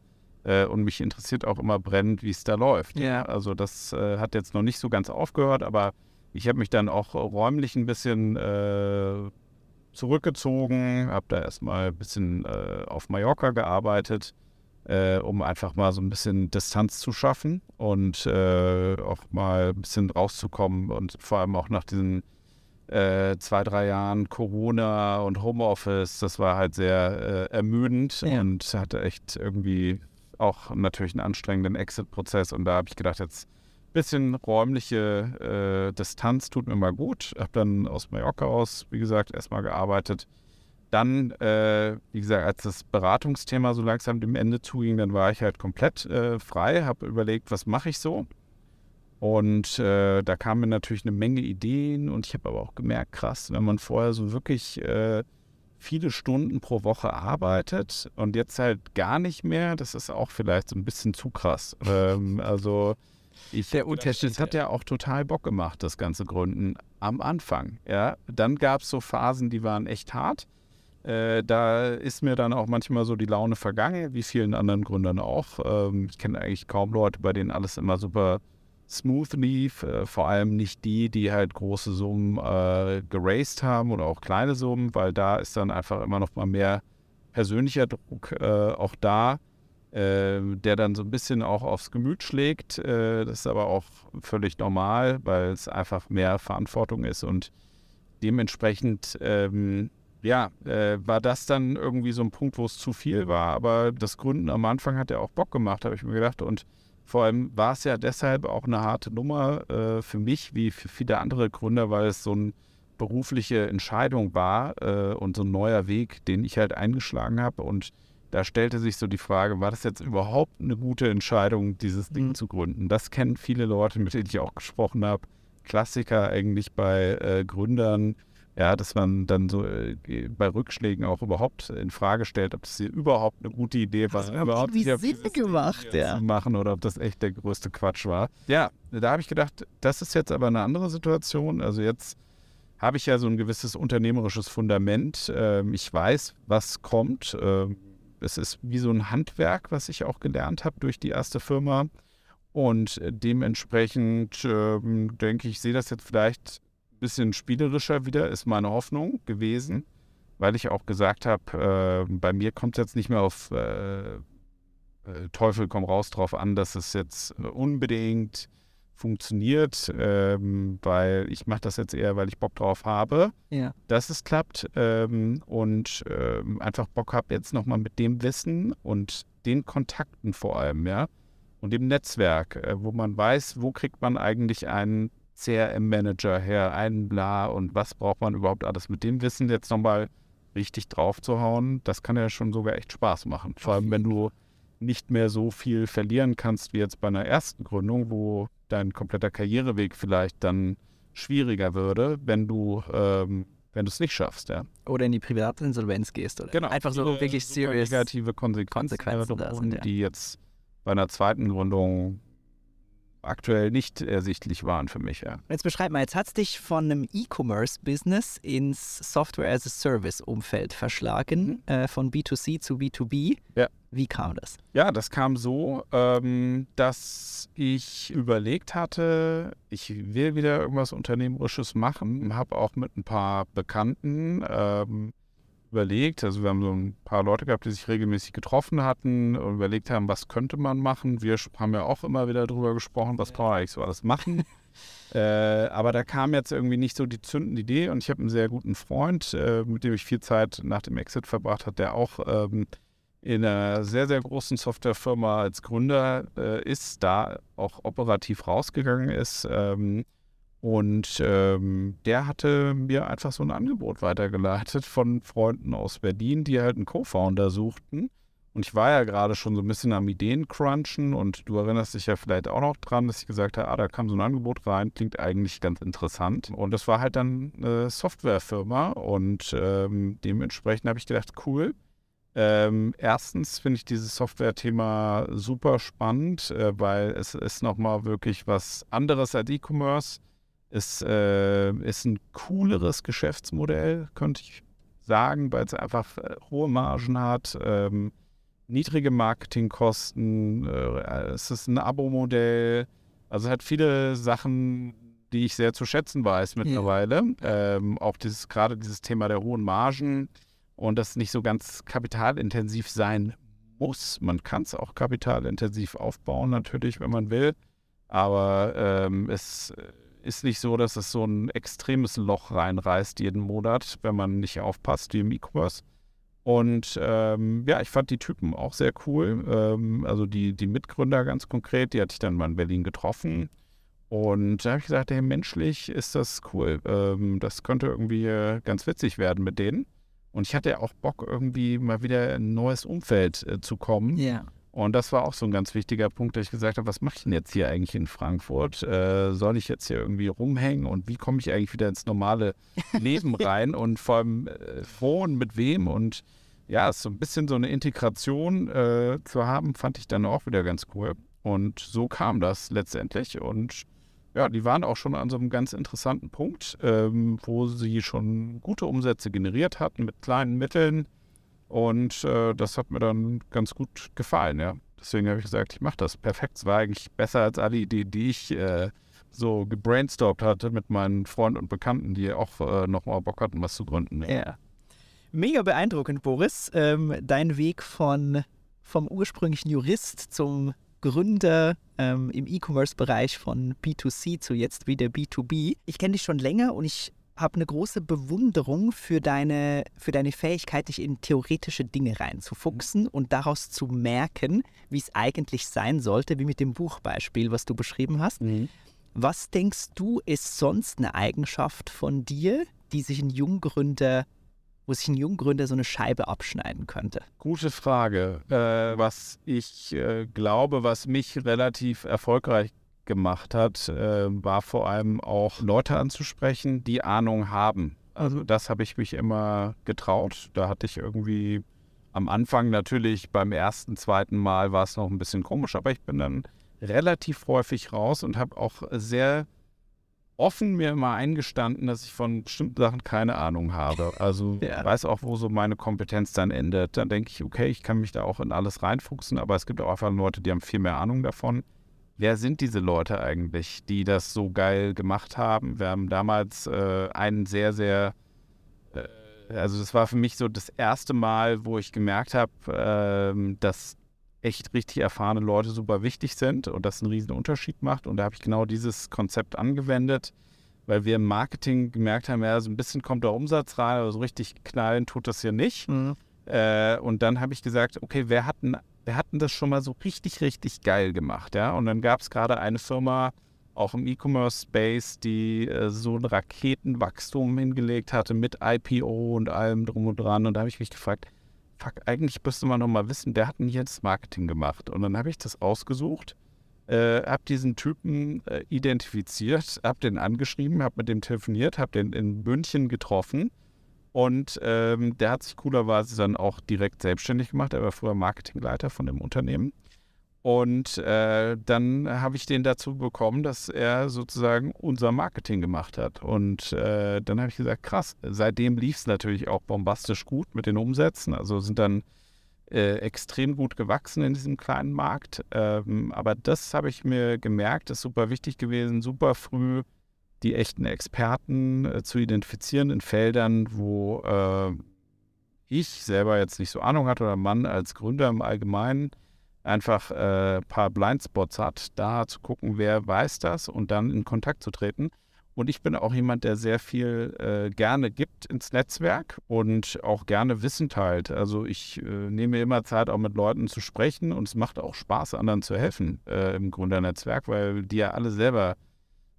Äh, und mich interessiert auch immer brennend, wie es da läuft. Ja. Also das äh, hat jetzt noch nicht so ganz aufgehört, aber ich habe mich dann auch räumlich ein bisschen äh, zurückgezogen, habe da erstmal ein bisschen äh, auf Mallorca gearbeitet, äh, um einfach mal so ein bisschen Distanz zu schaffen und äh, auch mal ein bisschen rauszukommen und vor allem auch nach diesen zwei, drei Jahren Corona und Homeoffice, das war halt sehr äh, ermüdend Ja. und hatte echt irgendwie auch natürlich einen anstrengenden Exit-Prozess und da habe ich gedacht, jetzt ein bisschen räumliche äh, Distanz tut mir mal gut. Habe dann aus Mallorca aus, wie gesagt, erstmal gearbeitet. Dann, äh, wie gesagt, als das Beratungsthema so langsam dem Ende zuging, dann war ich halt komplett äh, frei, habe überlegt, was mache ich so. Und äh, da kamen mir natürlich eine Menge Ideen und ich habe aber auch gemerkt, krass, wenn man vorher so wirklich äh, viele Stunden pro Woche arbeitet und jetzt halt gar nicht mehr, das ist auch vielleicht so ein bisschen zu krass. Ähm, also ich Der Unterschied, Es hat ja auch total Bock gemacht, das ganze Gründen am Anfang. Ja, dann gab es so Phasen, die waren echt hart. Äh, da ist mir dann auch manchmal so die Laune vergangen, wie vielen anderen Gründern auch. Ähm, ich kenne eigentlich kaum Leute, bei denen alles immer super smooth lief. Äh, vor allem nicht die, die halt große Summen äh, geraced haben oder auch kleine Summen, weil da ist dann einfach immer noch mal mehr persönlicher Druck äh, auch da, äh, der dann so ein bisschen auch aufs Gemüt schlägt. Äh, das ist aber auch völlig normal, weil es einfach mehr Verantwortung ist und dementsprechend ähm, ja, äh, war das dann irgendwie so ein Punkt, wo es zu viel war. Aber das Gründen am Anfang hat ja auch Bock gemacht, habe ich mir gedacht. Und vor allem war es ja deshalb auch eine harte Nummer äh, für mich, wie für viele andere Gründer, weil es so eine berufliche Entscheidung war äh, und so ein neuer Weg, den ich halt eingeschlagen habe. Und da stellte sich so die Frage, war das jetzt überhaupt eine gute Entscheidung, dieses Ding Mhm. zu gründen? Das kennen viele Leute, mit denen ich auch gesprochen habe. Klassiker eigentlich bei äh, Gründern, ja, dass man dann so äh, bei Rückschlägen auch überhaupt in Frage stellt, ob das hier überhaupt eine gute Idee war, hat überhaupt auf Sinn gemacht, ja. zu machen oder ob das echt der größte Quatsch war. Ja, da habe ich gedacht, das ist jetzt aber eine andere Situation. Also jetzt habe ich ja so ein gewisses unternehmerisches Fundament. Ähm, ich weiß, was kommt. Ähm, es ist wie so ein Handwerk, was ich auch gelernt habe durch die erste Firma. Und äh, dementsprechend ähm, denke ich, sehe das jetzt vielleicht bisschen spielerischer wieder, ist meine Hoffnung gewesen, weil ich auch gesagt habe, äh, bei mir kommt es jetzt nicht mehr auf äh, äh, Teufel komm raus drauf an, dass es jetzt äh, unbedingt funktioniert, ähm, weil ich mache das jetzt eher, weil ich Bock drauf habe, Ja. dass es klappt ähm, und ähm, einfach Bock habe jetzt nochmal mit dem Wissen und den Kontakten vor allem, ja, und dem Netzwerk, äh, wo man weiß, wo kriegt man eigentlich einen CRM-Manager her, einen bla und was braucht man überhaupt alles mit dem Wissen jetzt nochmal richtig drauf zu hauen, das kann ja schon sogar echt Spaß machen. Vor allem, wenn du nicht mehr so viel verlieren kannst wie jetzt bei einer ersten Gründung, wo dein kompletter Karriereweg vielleicht dann schwieriger würde, wenn du ähm, wenn du es nicht schaffst, ja. Oder in die Privatinsolvenz gehst oder Genau. einfach so wirklich serious. negative Konsequenzen, Konsequenzen da sind, ja. die jetzt bei einer zweiten Gründung aktuell nicht ersichtlich waren für mich, ja. Jetzt beschreib mal, jetzt hat es dich von einem E-Commerce-Business ins Software-as-a-Service-Umfeld verschlagen, äh, von B2C zu B2B. Ja. Wie kam das? Ja, das kam so, ähm, dass ich überlegt hatte, ich will wieder irgendwas Unternehmerisches machen. Habe auch mit ein paar Bekannten ähm, überlegt, also wir haben so ein paar Leute gehabt, die sich regelmäßig getroffen hatten und überlegt haben, was könnte man machen. Wir haben ja auch immer wieder darüber gesprochen, was kann man eigentlich so alles machen. äh, aber da kam jetzt irgendwie nicht so die zündende Idee und ich habe einen sehr guten Freund, äh, mit dem ich viel Zeit nach dem Exit verbracht habe, der auch ähm, in einer sehr, sehr großen Softwarefirma als Gründer äh, ist, da auch operativ rausgegangen ist. Ähm, und ähm, der hatte mir einfach so ein Angebot weitergeleitet von Freunden aus Berlin, die halt einen Co-Founder suchten. Und ich war ja gerade schon so ein bisschen am Ideencrunchen und du erinnerst dich ja vielleicht auch noch dran, dass ich gesagt habe, ah, da kam so ein Angebot rein, klingt eigentlich ganz interessant. Und das war halt dann eine Softwarefirma und ähm, dementsprechend habe ich gedacht, cool, ähm, erstens finde ich dieses Software-Thema super spannend, äh, weil es ist nochmal wirklich was anderes als E-Commerce. Es äh, ist ein cooleres Geschäftsmodell, könnte ich sagen, weil es einfach äh, hohe Margen hat, ähm, niedrige Marketingkosten, äh, es ist ein Abo-Modell, also es hat viele Sachen, die ich sehr zu schätzen weiß mittlerweile. Ähm, auch dieses, gerade dieses Thema der hohen Margen und das nicht so ganz kapitalintensiv sein muss. Man kann es auch kapitalintensiv aufbauen, natürlich, wenn man will. Aber ähm, es ist nicht so, dass es so ein extremes Loch reinreißt jeden Monat, wenn man nicht aufpasst, wie im E-Commerce. Und ähm, ja, ich fand die Typen auch sehr cool. Ähm, also die, die Mitgründer ganz konkret, die hatte ich dann mal in Berlin getroffen. Und da habe ich gesagt, hey, menschlich ist das cool. Ähm, das könnte irgendwie äh, ganz witzig werden mit denen. Und ich hatte ja auch Bock, irgendwie mal wieder in ein neues Umfeld äh, zu kommen. Ja. Und das war auch so ein ganz wichtiger Punkt, dass ich gesagt habe, was mache ich denn jetzt hier eigentlich in Frankfurt? Äh, soll ich jetzt hier irgendwie rumhängen und wie komme ich eigentlich wieder ins normale Leben rein und vor allem äh, wo und mit wem? Und ja, so ein bisschen so eine Integration äh, zu haben, fand ich dann auch wieder ganz cool. Und so kam das letztendlich. Und ja, die waren auch schon an so einem ganz interessanten Punkt, ähm, wo sie schon gute Umsätze generiert hatten mit kleinen Mitteln. Und äh, das hat mir dann ganz gut gefallen, ja. Deswegen habe ich gesagt, ich mache das. Perfekt. Es war eigentlich besser als alle Ideen, die ich äh, so gebrainstormt hatte mit meinen Freunden und Bekannten, die auch äh, nochmal Bock hatten, was zu gründen. Ja. Ja. Mega beeindruckend, Boris. Ähm, dein Weg von, vom ursprünglichen Jurist zum Gründer ähm, im E-Commerce-Bereich von B2C zu jetzt wieder B2B. Ich kenne dich schon länger und ich habe eine große Bewunderung für deine, für deine Fähigkeit, dich in theoretische Dinge reinzufuchsen und daraus zu merken, wie es eigentlich sein sollte, wie mit dem Buchbeispiel, was du beschrieben hast. Was denkst du, ist sonst eine Eigenschaft von dir, die sich ein Junggründer, wo sich ein Junggründer so eine Scheibe abschneiden könnte? Gute Frage. Äh, was ich äh, glaube, was mich relativ erfolgreich gemacht hat, äh, war vor allem auch Leute anzusprechen, die Ahnung haben. Also das habe ich mich immer getraut. Da hatte ich irgendwie am Anfang natürlich beim ersten, zweiten Mal war es noch ein bisschen komisch, aber ich bin dann relativ häufig raus und habe auch sehr offen mir immer eingestanden, dass ich von bestimmten Sachen keine Ahnung habe. Also Ja. weiß auch, wo so meine Kompetenz dann endet. Dann denke ich, okay, ich kann mich da auch in alles reinfuchsen, aber es gibt auch einfach Leute, die haben viel mehr Ahnung davon. Wer sind diese Leute eigentlich, die das so geil gemacht haben? Wir haben damals äh, einen sehr, sehr, äh, also das war für mich so das erste Mal, wo ich gemerkt habe, ähm, dass echt richtig erfahrene Leute super wichtig sind und das einen riesen Unterschied macht. Und da habe ich genau dieses Konzept angewendet, weil wir im Marketing gemerkt haben, ja, so ein bisschen kommt der Umsatz rein, aber so richtig knallen tut das hier nicht. Mhm. Äh, und dann habe ich gesagt, okay, wer hat, denn, wer hat denn das schon mal so richtig, richtig geil gemacht? Ja? Und dann gab es gerade eine Firma, auch im E-Commerce-Space, die äh, so ein Raketenwachstum hingelegt hatte mit IPO und allem drum und dran. Und da habe ich mich gefragt, fuck, eigentlich müsste man noch mal wissen, der hat denn jetzt Marketing gemacht. Und dann habe ich das ausgesucht, äh, habe diesen Typen äh, identifiziert, habe den angeschrieben, habe mit dem telefoniert, habe den in München getroffen. Und ähm, der hat sich coolerweise dann auch direkt selbstständig gemacht. Er war früher Marketingleiter von dem Unternehmen. Und äh, dann habe ich den dazu bekommen, dass er sozusagen unser Marketing gemacht hat. Und äh, dann habe ich gesagt, krass, seitdem lief es natürlich auch bombastisch gut mit den Umsätzen. Also sind dann äh, extrem gut gewachsen in diesem kleinen Markt. Ähm, aber das habe ich mir gemerkt, ist super wichtig gewesen, super früh die echten Experten äh, zu identifizieren in Feldern, wo äh, ich selber jetzt nicht so Ahnung hatte oder Mann als Gründer im Allgemeinen einfach ein äh, paar Blindspots hat, da zu gucken, wer weiß das und dann in Kontakt zu treten. Und ich bin auch jemand, der sehr viel äh, gerne gibt ins Netzwerk und auch gerne Wissen teilt. Also ich äh, nehme immer Zeit, auch mit Leuten zu sprechen und es macht auch Spaß, anderen zu helfen äh, im Gründernetzwerk, weil die ja alle selber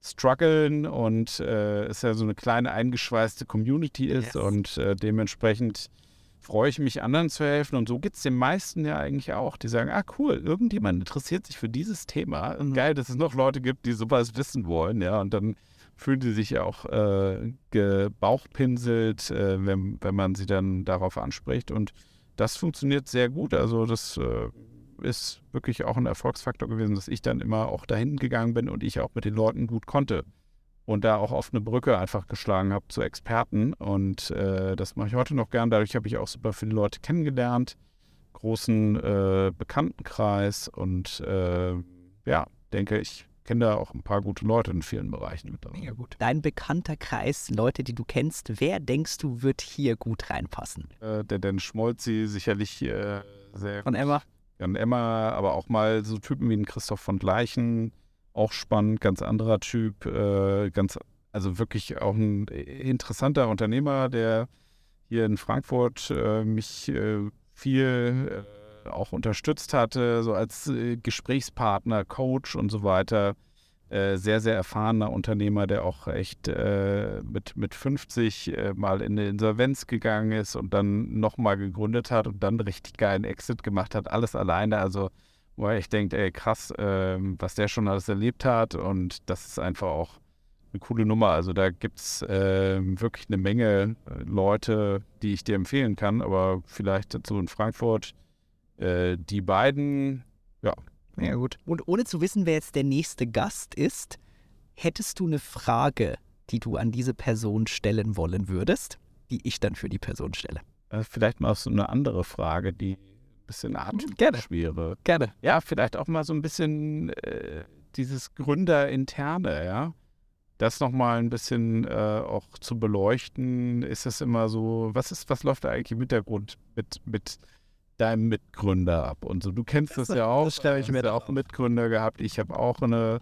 strugglen und äh, es ja so eine kleine eingeschweißte Community ist Yes. und äh, dementsprechend freue ich mich, anderen zu helfen. Und so geht es den meisten ja eigentlich auch, die sagen, ah cool, irgendjemand interessiert sich für dieses Thema. Mhm. Geil, dass es noch Leute gibt, die sowas wissen wollen, ja. Und dann fühlen die sich ja auch äh, gebauchpinselt, äh, wenn, wenn man sie dann darauf anspricht. Und das funktioniert sehr gut. Also das äh, ist wirklich auch ein Erfolgsfaktor gewesen, dass ich dann immer auch dahin gegangen bin und ich auch mit den Leuten gut konnte. Und da auch oft eine Brücke einfach geschlagen habe zu Experten. Und äh, das mache ich heute noch gern. Dadurch habe ich auch super viele Leute kennengelernt, großen äh, Bekanntenkreis und äh, ja, denke, ich kenne da auch ein paar gute Leute in vielen Bereichen mittlerweile. Mega gut. Dein bekannter Kreis, Leute, die du kennst, wer denkst du, wird hier gut reinpassen? Äh, der Dan Schmolzi sicherlich äh, sehr Von Emma? Jan Emma, aber auch mal so Typen wie ein Christoph von Gleichen, auch spannend, ganz anderer Typ, äh, ganz, also wirklich auch ein interessanter Unternehmer, der hier in Frankfurt äh, mich äh, viel äh, auch unterstützt hatte, so als äh, Gesprächspartner, Coach und so weiter. Äh, sehr, sehr erfahrener Unternehmer, der auch echt äh, mit, mit 50 äh, mal in eine Insolvenz gegangen ist und dann nochmal gegründet hat und dann richtig geilen Exit gemacht hat, alles alleine. Also, wo echt denkt, ey, krass, ähm, was der schon alles erlebt hat und das ist einfach auch eine coole Nummer. Also, da gibt es ähm, wirklich eine Menge äh, Leute, die ich dir empfehlen kann, aber vielleicht dazu in Frankfurt. Äh, die beiden, ja, Mega gut. Und ohne zu wissen, wer jetzt der nächste Gast ist, hättest du eine Frage, die du an diese Person stellen wollen würdest, die ich dann für die Person stelle? Äh, vielleicht mal so eine andere Frage, die ein bisschen Gerne. atypisch wäre. Gerne. Ja, vielleicht auch mal so ein bisschen äh, dieses Gründerinterne, ja. Das nochmal ein bisschen äh, auch zu beleuchten. Ist das immer so, was ist, was läuft da eigentlich im Hintergrund mit, mit deinem Mitgründer ab und so? Du kennst das, Das- ja auch. das stelle ich mir ja auch Mitgründer gehabt. Ich habe auch eine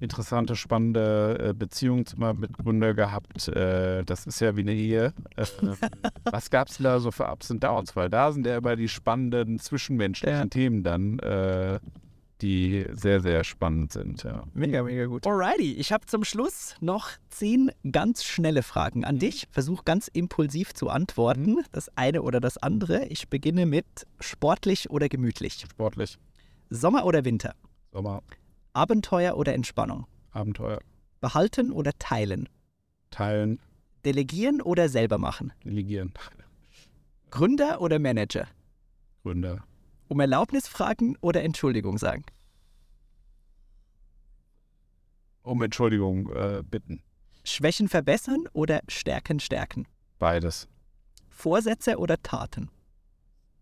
interessante, spannende äh, Beziehung zu meinem Mitgründer gehabt. Äh, das ist ja wie eine Ehe. Äh, was gab es da so für Ups und Downs? Weil da sind ja immer die spannenden zwischenmenschlichen Ja. Themen dann, äh, die sehr, sehr spannend sind. Ja. Mega, mega gut. Alrighty, ich habe zum Schluss noch zehn ganz schnelle Fragen an dich. Versuch ganz impulsiv zu antworten. Das eine oder das andere. Ich beginne mit sportlich oder gemütlich. Sportlich, Sommer oder Winter? Sommer, Abenteuer oder Entspannung? Abenteuer, Behalten oder teilen? teilen, Delegieren oder selber machen? delegieren, Gründer oder Manager? Gründer, Um Erlaubnis fragen oder Entschuldigung sagen? um Entschuldigung äh, bitten. Schwächen verbessern oder Stärken stärken? Beides. Vorsätze oder Taten?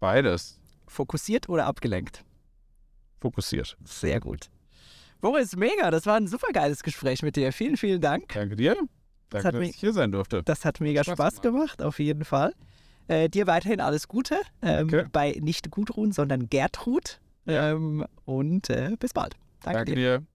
Beides. Fokussiert oder abgelenkt? Fokussiert. Sehr gut. Boris, mega. Das war ein super geiles Gespräch mit dir. Vielen, vielen Dank. Danke dir. Danke, hat dass ich hier sein durfte. Das hat mega Spaß Spaß gemacht, auf jeden Fall. Äh, dir weiterhin alles Gute. Ähm, Danke. bei nicht Gudrun, sondern Gertrud. Ähm, und äh, bis bald. Danke, Danke dir. dir.